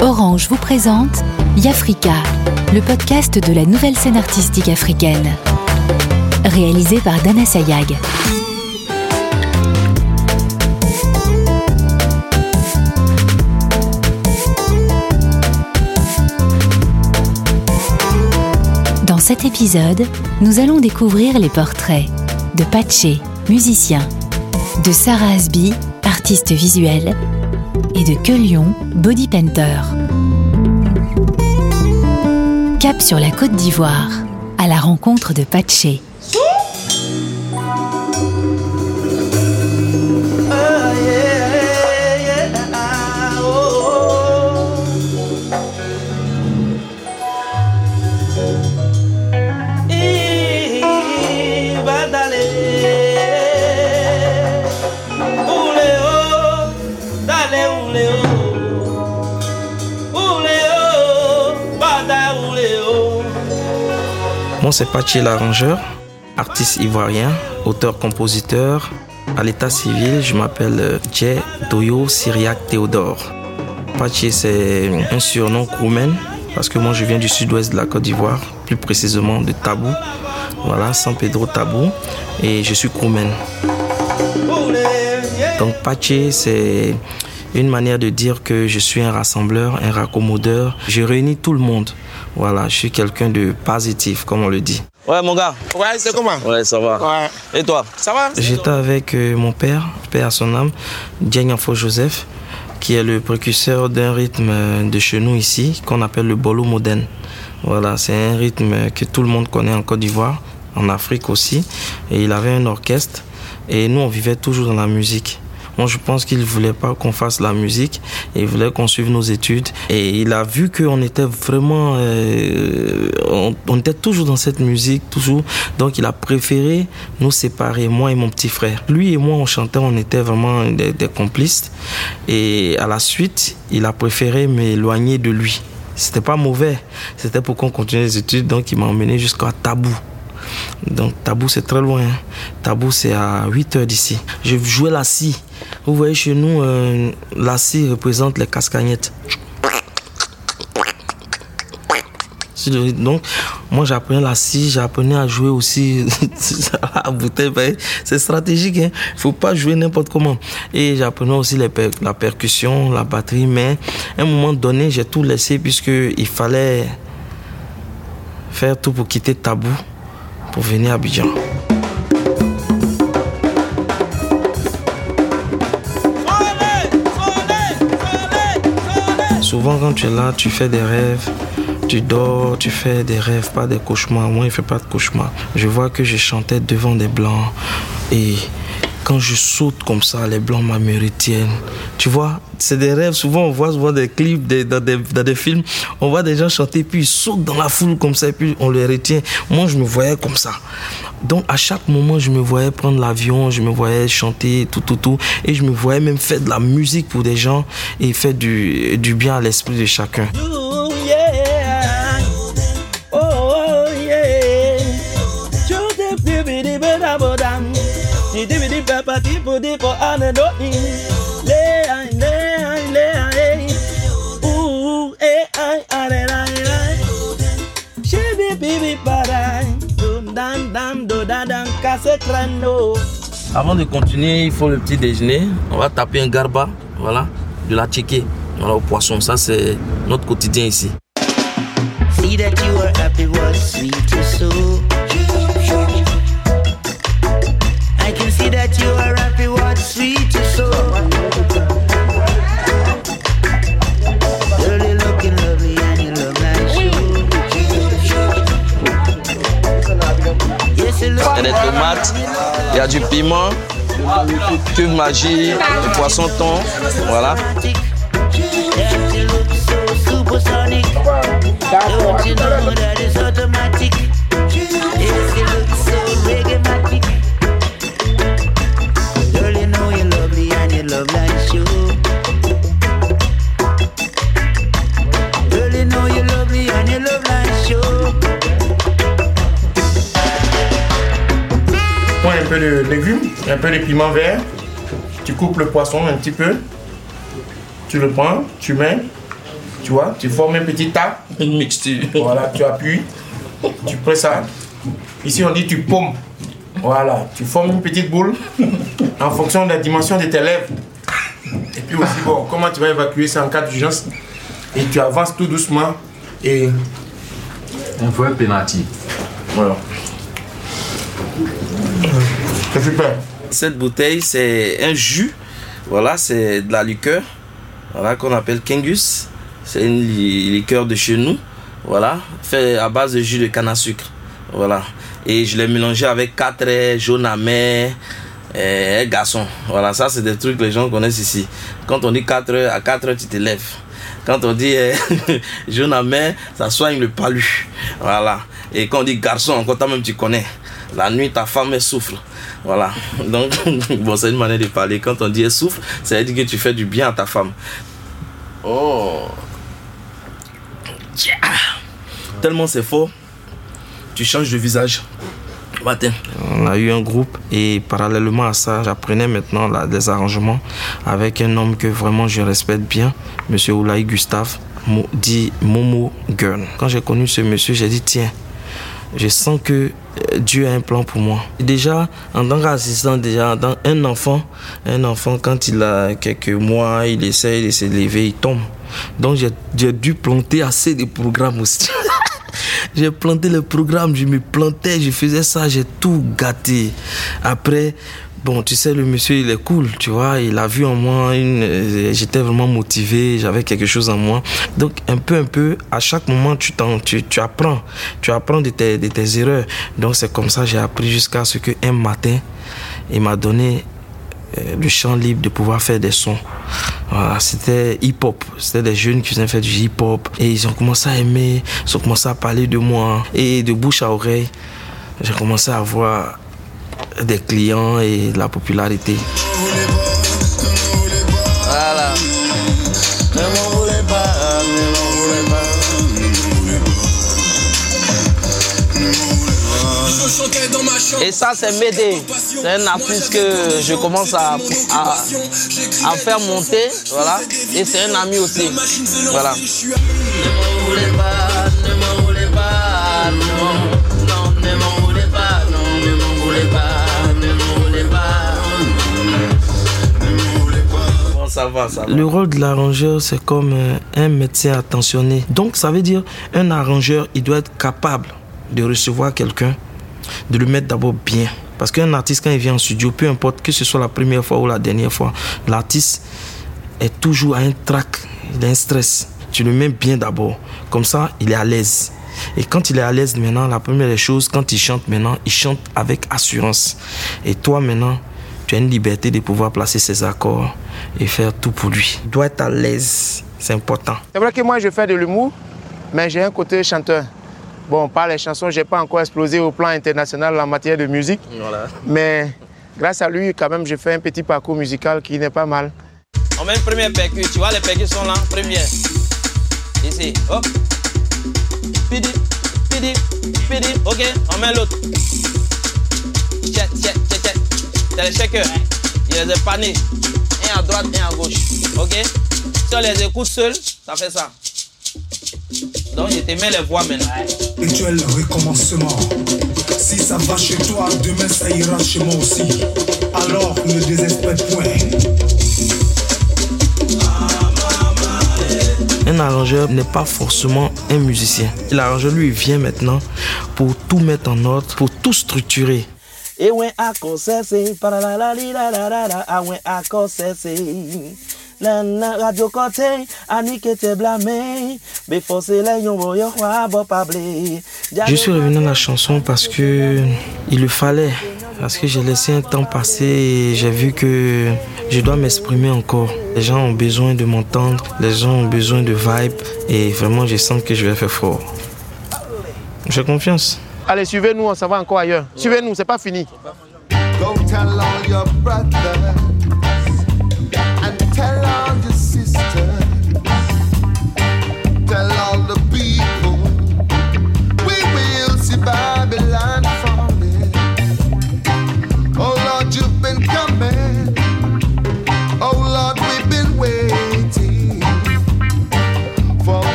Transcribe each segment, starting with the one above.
Orange vous présente Yafrika, le podcast de la nouvelle scène artistique africaine. Réalisé par Dana Sayag. Dans cet épisode, nous allons découvrir les portraits de Patché, musicien, de Sarah Asby, artiste visuelle, et de Quelion, body painter. Cap sur la côte d'Ivoire, à la rencontre de Patché. C'est Pachi l'arrangeur, artiste ivoirien, auteur-compositeur. À l'état civil, je m'appelle Dje Doyo Syriac Théodore. Pachi, c'est un surnom roumain parce que moi, je viens du sud-ouest de la Côte d'Ivoire, plus précisément de Tabou. Voilà, San Pedro Tabou. Et je suis roumain. Donc, Pachi, c'est une manière de dire que je suis un rassembleur, un raccommodeur. Je réunis tout le monde. Voilà, je suis quelqu'un de positif, comme on le dit. Ouais, mon gars. Ouais, c'est comment? Ouais, ça va. Ouais. Et toi? Ça va? J'étais avec euh, mon père, père à son âme, Joseph, qui est le précurseur d'un rythme euh, de chez nous ici, qu'on appelle le bolo moderne. Voilà, c'est un rythme que tout le monde connaît en Côte d'Ivoire, en Afrique aussi. Et il avait un orchestre. Et nous, on vivait toujours dans la musique. Moi, je pense qu'il voulait pas qu'on fasse la musique. Il voulait qu'on suive nos études. Et il a vu qu'on était vraiment, euh, on, était toujours dans cette musique, toujours. Donc, il a préféré nous séparer, moi et mon petit frère. Lui et moi, on chantait, on était vraiment des, complices. Et à la suite, il a préféré m'éloigner de lui. C'était pas mauvais. C'était pour qu'on continue les études. Donc, il m'a emmené jusqu'à Tabou. Donc Tabou c'est très loin. Tabou c'est à 8 heures d'ici. Je jouais la scie. Vous voyez chez nous, euh, la scie représente les cascagnettes. Donc, moi j'apprenais la scie, j'apprenais à jouer aussi à bouteille. C'est stratégique, il hein? ne faut pas jouer n'importe comment. Et j'apprenais aussi la percussion, la batterie, mais à un moment donné, j'ai tout laissé puisqu'il fallait faire tout pour quitter Tabou pour venir à Abidjan. Souvent quand tu es là, tu fais des rêves, tu dors, tu fais des rêves, pas des cauchemars. Moi, il ne fait pas de cauchemars. Je vois que je chantais devant des blancs et quand je saute comme ça, les blancs me retiennent. Tu vois, c'est des rêves. Souvent, on voit souvent des clips des, dans, des, films. On voit des gens chanter, puis ils sautent dans la foule comme ça, et puis on les retient. Moi, je me voyais comme ça. Donc, à chaque moment, je me voyais prendre l'avion, je me voyais chanter, tout, tout, tout. Et je me voyais même faire de la musique pour des gens et faire du bien à l'esprit de chacun. Avant de continuer, il faut le petit déjeuner. On va taper un garba, voilà, de la tchéké, voilà, au poisson. Ça, c'est notre quotidien ici. See that you were happy was sweet so. Des tomates, il y a du piment, cuve magie, du poisson thon, voilà. Peu de légumes, un peu de piment vert. tu coupes le poisson un petit peu, tu le prends, tu mets, tu vois, tu formes un petit tas. Une mixture. Voilà, tu appuies, tu prends ça. Ici, on dit tu paumes. Voilà, tu formes une petite boule en fonction de la dimension de tes lèvres. Et puis aussi, bon, comment tu vas évacuer ça en cas d'urgence? Et tu avances tout doucement et Un vrai penalty. voilà. Cette bouteille, c'est un jus. Voilà, c'est de la liqueur. Voilà, qu'on appelle Kengus. C'est une li- liqueur de chez nous. Voilà, fait à base de jus de canne à sucre. Voilà. Et je l'ai mélangé avec 4 œufs, jaune amer, et un garçon. Voilà, ça, c'est des trucs que les gens connaissent ici. Quand on dit 4 heures, à 4 heures, tu te lèves. Quand on dit euh, jaune amer, ça soigne le palu. Voilà. Et quand on dit garçon, encore toi-même, tu connais. La nuit, ta femme, elle souffle. Voilà. Donc, bon, c'est une manière de parler. Quand on dit elle souffle, ça veut dire que tu fais du bien à ta femme. Oh. Yeah. Tellement c'est fort, tu changes de visage. Matin. On a eu un groupe et parallèlement à ça, j'apprenais maintenant là, des arrangements avec un homme que vraiment je respecte bien, Monsieur Oulaï Gustave, dit Momo Girl. Quand j'ai connu ce monsieur, j'ai dit tiens, je sens que euh, Dieu a un plan pour moi. Déjà, en tant qu'assistant, déjà, un enfant, un enfant, quand il a quelques mois, il essaye de se lever, il tombe. Donc, j'ai dû planter assez de programmes aussi. j'ai planté le programme, je me plantais, je faisais ça, j'ai tout gâté. Après, bon, tu sais, le monsieur, il est cool, tu vois, il a vu en moi, une, euh, j'étais vraiment motivé, j'avais quelque chose en moi. Donc, un peu, un peu, à chaque moment, tu, tu, tu apprends, tu apprends de tes, de tes erreurs. Donc, c'est comme ça j'ai appris jusqu'à ce qu'un matin, il m'a donné euh, le champ libre de pouvoir faire des sons. Voilà, c'était hip-hop. C'était des jeunes qui faisaient faire du hip-hop. Et ils ont commencé à aimer, ils ont commencé à parler de moi. Et de bouche à oreille, j'ai commencé à avoir des clients et de la popularité. Voilà. Et ça, c'est Médé. C'est un artiste que je commence à, à, à faire monter. Voilà. Et c'est un ami aussi. Voilà. Le rôle de l'arrangeur, c'est comme euh, un médecin attentionné. Donc, ça veut dire, un arrangeur, il doit être capable de recevoir quelqu'un, de le mettre d'abord bien. Parce qu'un artiste, quand il vient en studio, peu importe que ce soit la première fois ou la dernière fois, l'artiste est toujours à un trac, il a un stress. Tu le mets bien d'abord. Comme ça, il est à l'aise. Et quand il est à l'aise maintenant, la première des choses, quand il chante maintenant, il chante avec assurance. Et toi maintenant, tu as une liberté de pouvoir placer ses accords et faire tout pour lui. Il doit être à l'aise. C'est important. C'est vrai que moi, je fais de l'humour, mais j'ai un côté chanteur. Bon, par les chansons, je n'ai pas encore explosé au plan international en matière de musique, Voilà. mais grâce à lui, quand même, j'ai fait un petit parcours musical qui n'est pas mal. On met une première percu, tu vois les percus sont là, première. Ici, hop. Pidi, pidi, pidi, ok, on met l'autre. Check, check, check, T'as les shakers, il les a panés. Un à droite, un à gauche, ok? Si on les écoute seuls, ça fait ça. Donc je te mets les voix maintenant. Rituel recommencement. Si ça va chez toi, demain ça ira chez moi aussi. Alors ne désespère point. Un arrangeur n'est pas forcément un musicien. L'arrangeur, lui, vient maintenant pour tout mettre en ordre, pour tout structurer. Para la la li la la la la, la radio côté, te blâmé, mais yon bo. Je suis revenu à la chanson parce que il le fallait, parce que j'ai laissé un temps passer et j'ai vu que je dois m'exprimer encore. Les gens ont besoin de m'entendre, les gens ont besoin de vibe et vraiment je sens que je vais faire fort. J'ai confiance. Allez, suivez-nous, on s'en va encore ailleurs. Suivez-nous, c'est pas fini. Tell all your brothers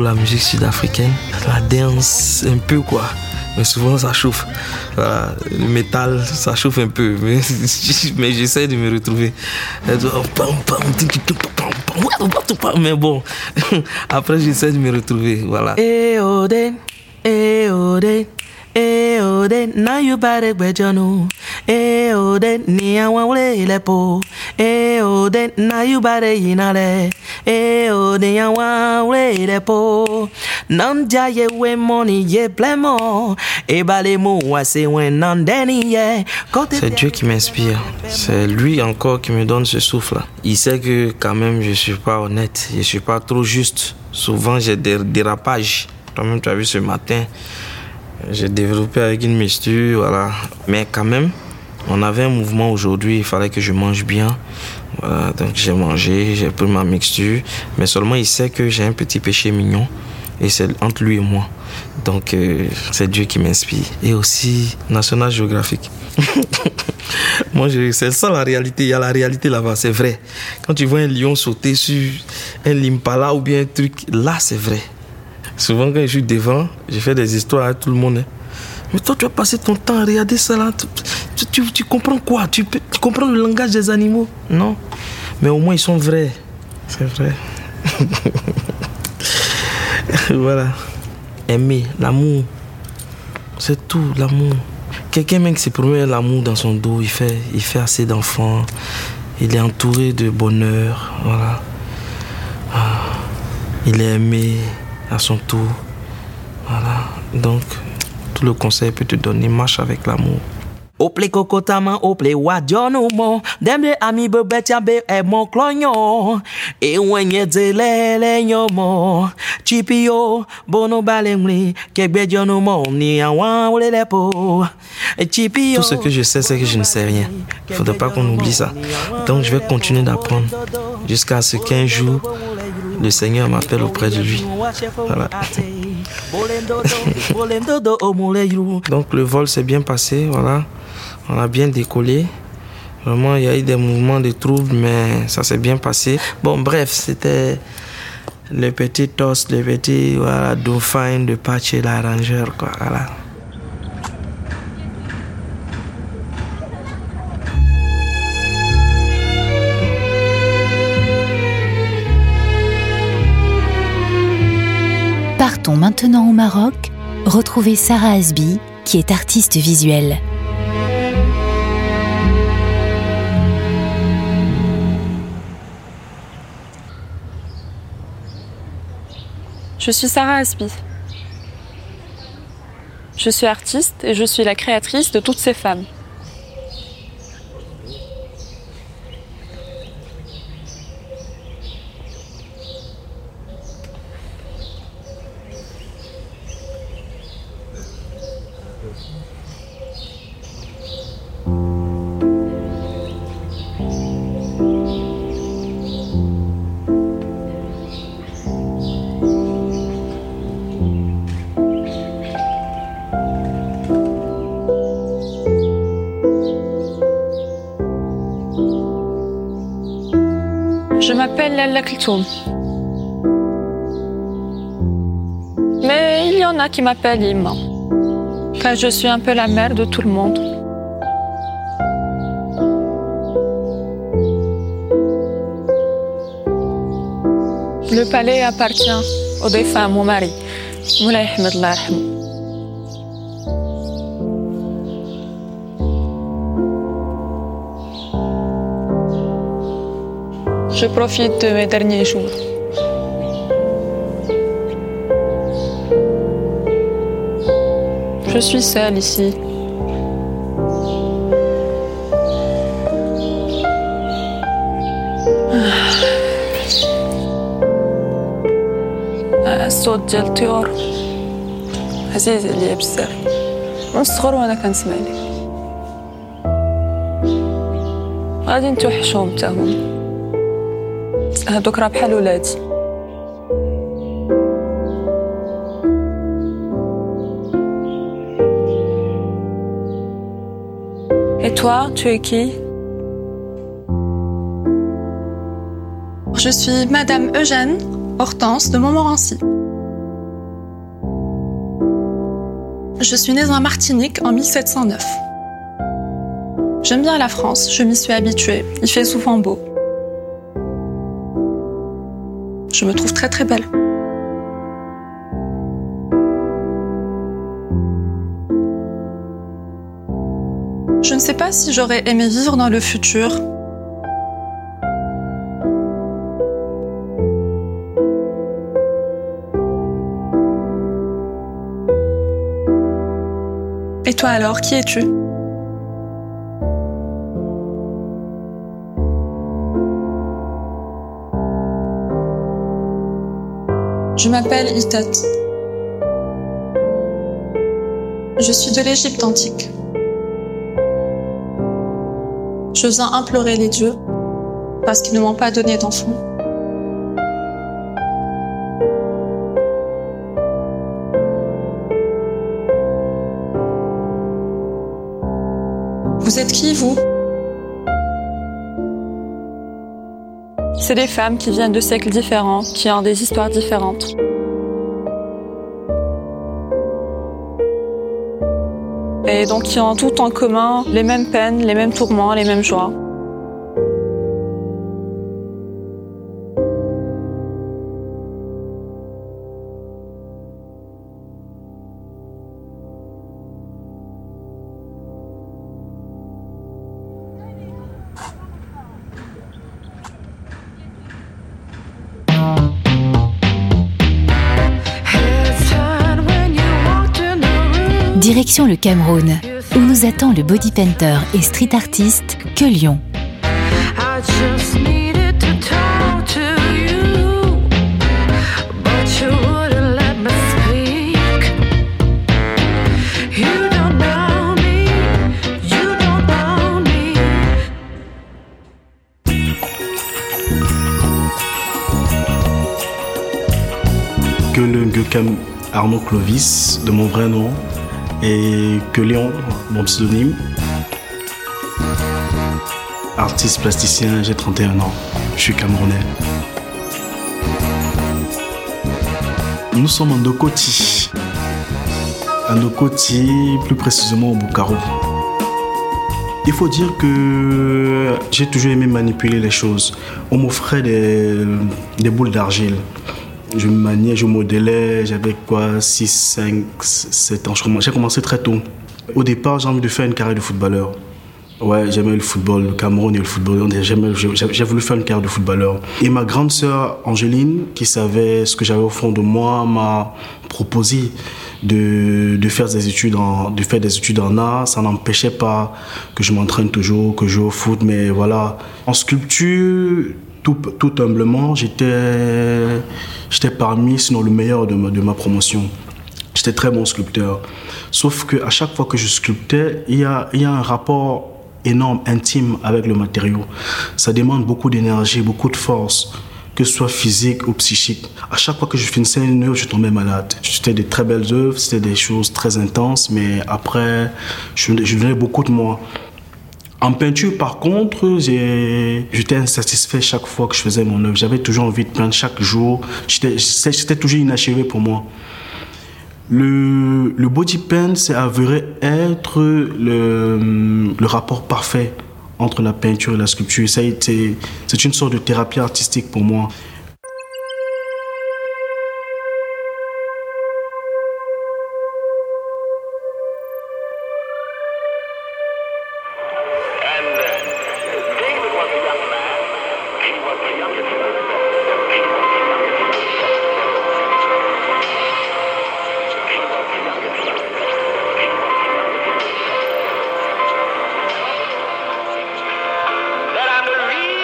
la musique sud-africaine, la danse, un peu quoi. Mais souvent ça chauffe. Le métal, ça chauffe un peu. Mais, mais j'essaie de me retrouver. Mais bon, après j'essaie de me retrouver. Voilà. Eh oh, eh oh, eh oh, you. Eh ni. Eh you ye we ye plemo. Mo wen ye. C'est Dieu qui m'inspire. C'est lui encore qui me donne ce souffle. Il sait que quand même je suis pas honnête, je suis pas trop juste. Souvent j'ai des dérapages. Toi-même tu as vu ce matin, j'ai développé avec une misture, voilà. Mais quand même, on avait un mouvement aujourd'hui, il fallait que je mange bien. Voilà, donc j'ai mangé, j'ai pris ma mixture. Mais seulement il sait que j'ai un petit péché mignon. Et c'est entre lui et moi. Donc euh, c'est Dieu qui m'inspire. Et aussi National Geographic. moi, c'est ça la réalité. Il y a la réalité là-bas, c'est vrai. Quand tu vois un lion sauter sur un limpala ou bien un truc, là c'est vrai. Souvent quand je suis devant, je fais des histoires à tout le monde. hein. Mais toi, tu as passé ton temps à regarder ça là. Tu, comprends quoi? Tu, comprends le langage des animaux? Non. Mais au moins, ils sont vrais. C'est vrai. voilà. Aimer, l'amour. C'est tout, l'amour. Quelqu'un même qui se promet l'amour dans son dos, il fait, il fait assez d'enfants. Il est entouré de bonheur. Voilà. Ah. Il est aimé à son tour. Voilà. Donc, tout le conseil peut te donner marche avec l'amour. Ople kokotama ople wadjono mo Demde ami bebe tiabe e mon clognon E wenye zelele nyomo Chipio bono balemli Kegbe jono mo ni awan wole lepo Chipio Tout ce que je sais c'est que je ne sais rien. Il faudrait pas qu'on oublie ça. Donc je vais continuer d'apprendre. Jusqu'à ce qu'un jour Le Seigneur m'appelle auprès de lui. Voilà. Donc le vol s'est bien passé, voilà. On a bien décollé. Vraiment, il y a eu des mouvements de troubles, mais ça s'est bien passé. Bon, bref, c'était le petit toast, le petit voilà, dauphin de Patch et l'arrangeur, quoi. Voilà. Partons maintenant au Maroc, retrouver Sarah Asbi, qui est artiste visuelle. Je suis Sarah Aspi. Je suis artiste et je suis la créatrice de toutes ces femmes. Lalla Klitoum. Mais il y en a qui m'appellent Ima. Car je suis un peu la mère de tout le monde. Le palais appartient au défunt mon mari, Moulay Ahmed Je profite de mes derniers jours. Je suis seule ici. آه، الصوت ديال الطيور عزيز عليا بزاف من الصغر وانا كنسمع ليه غادي نتوحشهم حتى هما هادوك راه بحال ولادي Et toi, tu es qui Je suis Madame Eugène, Hortense de Montmorency. Je suis née en Martinique en 1709. J'aime bien la France, je m'y suis habituée, il fait souvent beau. Je me trouve très très belle. Je ne sais pas si j'aurais aimé vivre dans le futur. Et toi alors, qui es-tu? Je m'appelle Itat. Je suis de l'Égypte antique. Je viens implorer les dieux parce qu'ils ne m'ont pas donné d'enfant. Vous êtes qui, vous? C'est des femmes qui viennent de siècles différents, qui ont des histoires différentes. Et donc qui ont tout en commun les mêmes peines, les mêmes tourments, les mêmes joies. Direction le Cameroun, où nous attend le body painter et street artiste Que Lyon. I just needed to talk to you, but you wouldn't let me speak. You don't know me, you don't know me. que le Arnaud Clovis, de mon vrai nom, et que Léon, mon pseudonyme. Artiste plasticien, j'ai 31 ans, je suis camerounais. Nous sommes en Dokoti. En Dokoti, plus précisément au Bukaro. Il faut dire que j'ai toujours aimé manipuler les choses. On m'offrait des boules d'argile. Je maniais, je modélais, j'avais quoi, 6, 5, 7 ans. J'ai commencé très tôt. Au départ, j'ai envie de faire une carrière de footballeur. Ouais, j'aimais le football, le Cameroun et le football. J'ai voulu faire une carrière de footballeur. Et ma grande sœur Angéline, qui savait ce que j'avais au fond de moi, m'a proposé de faire des études en art. Ça n'empêchait pas que je m'entraîne toujours, que je joue au foot, mais voilà. En sculpture, tout, tout humblement, j'étais parmi, sinon le meilleur de ma, de ma promotion. J'étais très bon sculpteur. Sauf que à chaque fois que je sculptais, il y a, il y a un rapport énorme, intime avec le matériau. Ça demande beaucoup d'énergie, beaucoup de force, que ce soit physique ou psychique. À chaque fois que je finissais une œuvre, je tombais malade. C'était des très belles œuvres, c'était des choses très intenses, mais après, je, je donnais beaucoup de moi. En peinture, par contre, j'étais insatisfait chaque fois que je faisais mon œuvre. J'avais toujours envie de peindre chaque jour. C'était toujours inachevé pour moi. Le, le body paint, c'est avéré être le, le rapport parfait entre la peinture et la sculpture. C'est une sorte de thérapie artistique pour moi.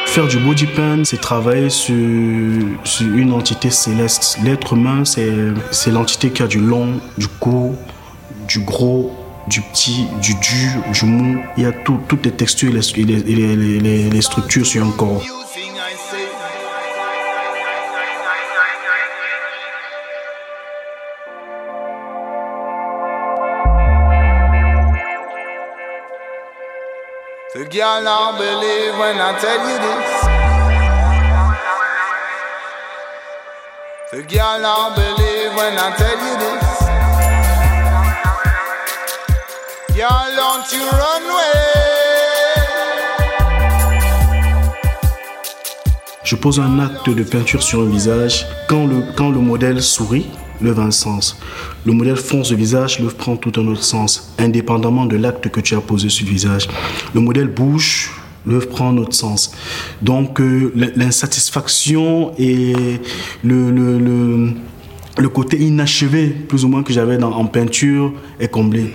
Faire du body paint, c'est travailler sur, une entité céleste. L'être humain, c'est l'entité qui a du long, du court, du gros, du petit, du dur, du mou. Il y a tout- toutes les textures et les structures sur un corps. Je pose un acte de peinture sur un visage. Quand le modèle sourit, l'œuvre a un sens. Le modèle fonce le visage, l'œuvre prend tout un autre sens, indépendamment de l'acte que tu as posé sur le visage. Le modèle bouge, l'œuvre prend un autre sens. Donc euh, l'insatisfaction et le, le, le, le côté inachevé, plus ou moins, que j'avais en peinture est comblé.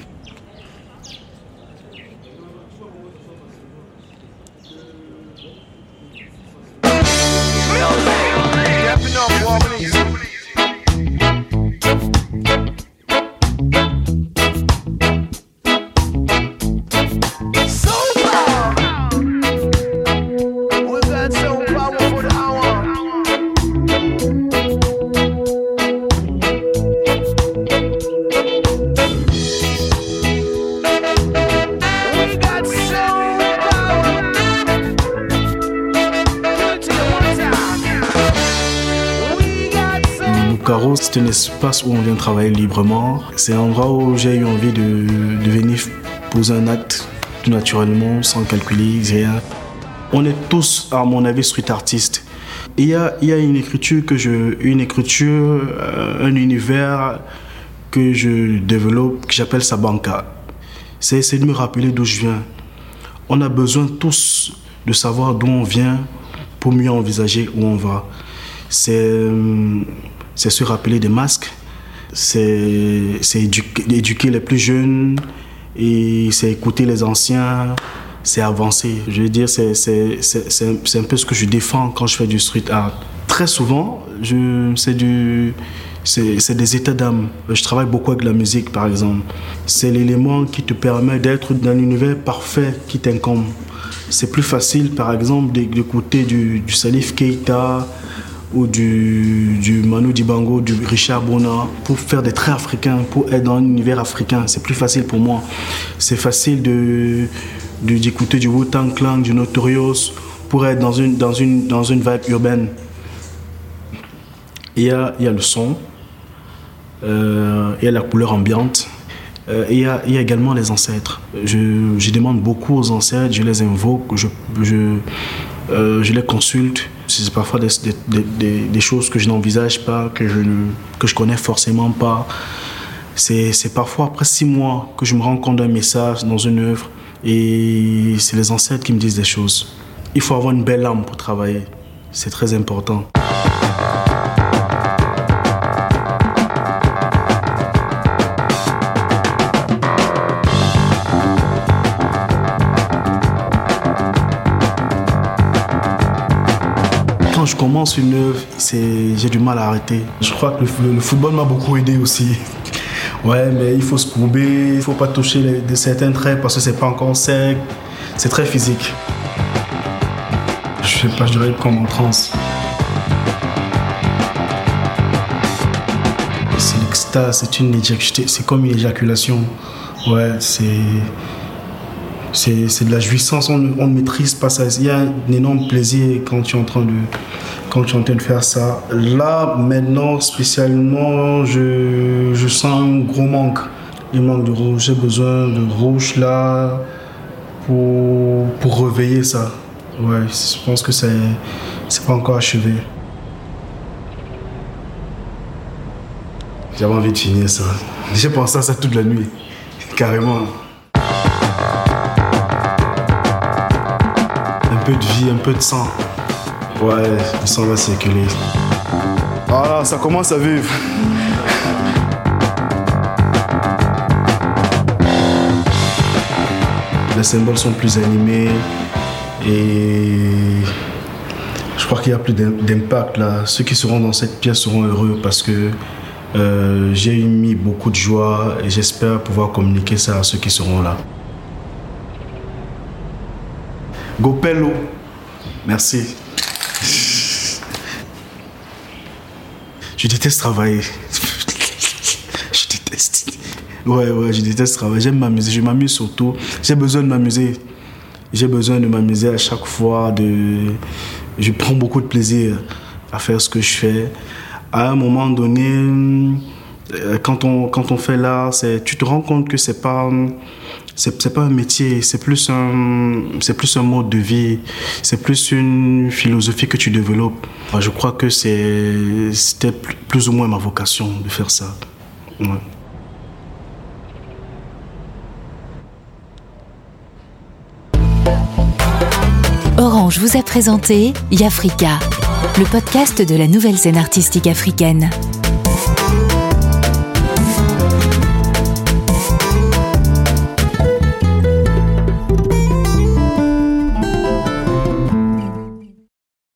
Où on vient travailler librement. C'est un endroit où j'ai eu envie de, venir poser un acte tout naturellement, sans calculer, rien. On est tous, à mon avis, street artistes. Il y a, il y a une écriture que je, une écriture, euh, un univers que je développe, que j'appelle Sabanka. C'est essayer de me rappeler d'où je viens. On a besoin tous de savoir d'où on vient pour mieux envisager où on va. C'est euh, c'est se rappeler des masques, c'est éduquer, éduquer les plus jeunes et c'est écouter les anciens, c'est avancer. Je veux dire, c'est un- peu ce que je défends quand je fais du street art. Très souvent, c'est des états d'âme. Je travaille beaucoup avec la musique, par exemple. C'est l'élément qui te permet d'être dans l'univers parfait qui t'incombe. C'est plus facile, par exemple, d'é- d'écouter du, du Salif Keita ou du, du Manu Dibango, du Richard Bona, pour faire des traits africains, pour être dans l'univers africain. C'est plus facile pour moi. C'est facile de d'écouter du Wu-Tang Clan, du Notorious, pour être dans une, dans une, dans une vibe urbaine. Il y a, il y a le son, euh, il y a la couleur ambiante, euh, il y, a, également les ancêtres. Je, je demande beaucoup aux ancêtres, je les invoque, je, je, euh, je les consulte. C'est parfois des, choses que je n'envisage pas, que je ne que je connais forcément pas. C'est c'est parfois après six mois que je me rends compte d'un message dans une œuvre et c'est les ancêtres qui me disent des choses. Il faut avoir une belle âme pour travailler. C'est très important. Commence une œuvre, j'ai du mal à arrêter. Je crois que le, football m'a beaucoup aidé aussi. Ouais, mais il faut se courber, il faut pas toucher de certains traits parce que c'est pas encore sec. C'est très physique. Je sais pas, je dirais comme en transe. C'est l'extase, c'est une comme une éjaculation. Ouais, c'est c'est de la jouissance, on on ne maîtrise pas ça. Il y a un énorme plaisir quand tu es en train de, quand tu es en train de faire ça. Là, maintenant, spécialement, je, je sens un gros manque. Il manque de rouge. J'ai besoin de rouge là pour, pour réveiller ça. Ouais, je pense que c'est c'est pas encore achevé. J'avais envie de finir ça. J'ai pensé à ça toute la nuit. Carrément. Un peu de vie, un peu de sang. Ouais, le sang va circuler. Voilà, ça commence à vivre. Les symboles sont plus animés et je crois qu'il y a plus d'im- d'impact là. Ceux qui seront dans cette pièce seront heureux parce que euh, j'ai mis beaucoup de joie et j'espère pouvoir communiquer ça à ceux qui seront là. Gopello, merci. Je déteste travailler. je déteste. Ouais, ouais, je déteste travailler. J'aime m'amuser. Je m'amuse surtout. J'ai besoin de m'amuser. J'ai besoin de m'amuser à chaque fois. De... Je prends beaucoup de plaisir à faire ce que je fais. à un moment donné, euh, quand on, quand on fait l'art, tu te rends compte que c'est pas, c'est pas un métier, c'est plus un, mode de vie, c'est plus une philosophie que tu développes. Je crois que c'est, c'était plus- ou moins ma vocation de faire ça. Orange vous a présenté Yafrika, le podcast de la nouvelle scène artistique africaine.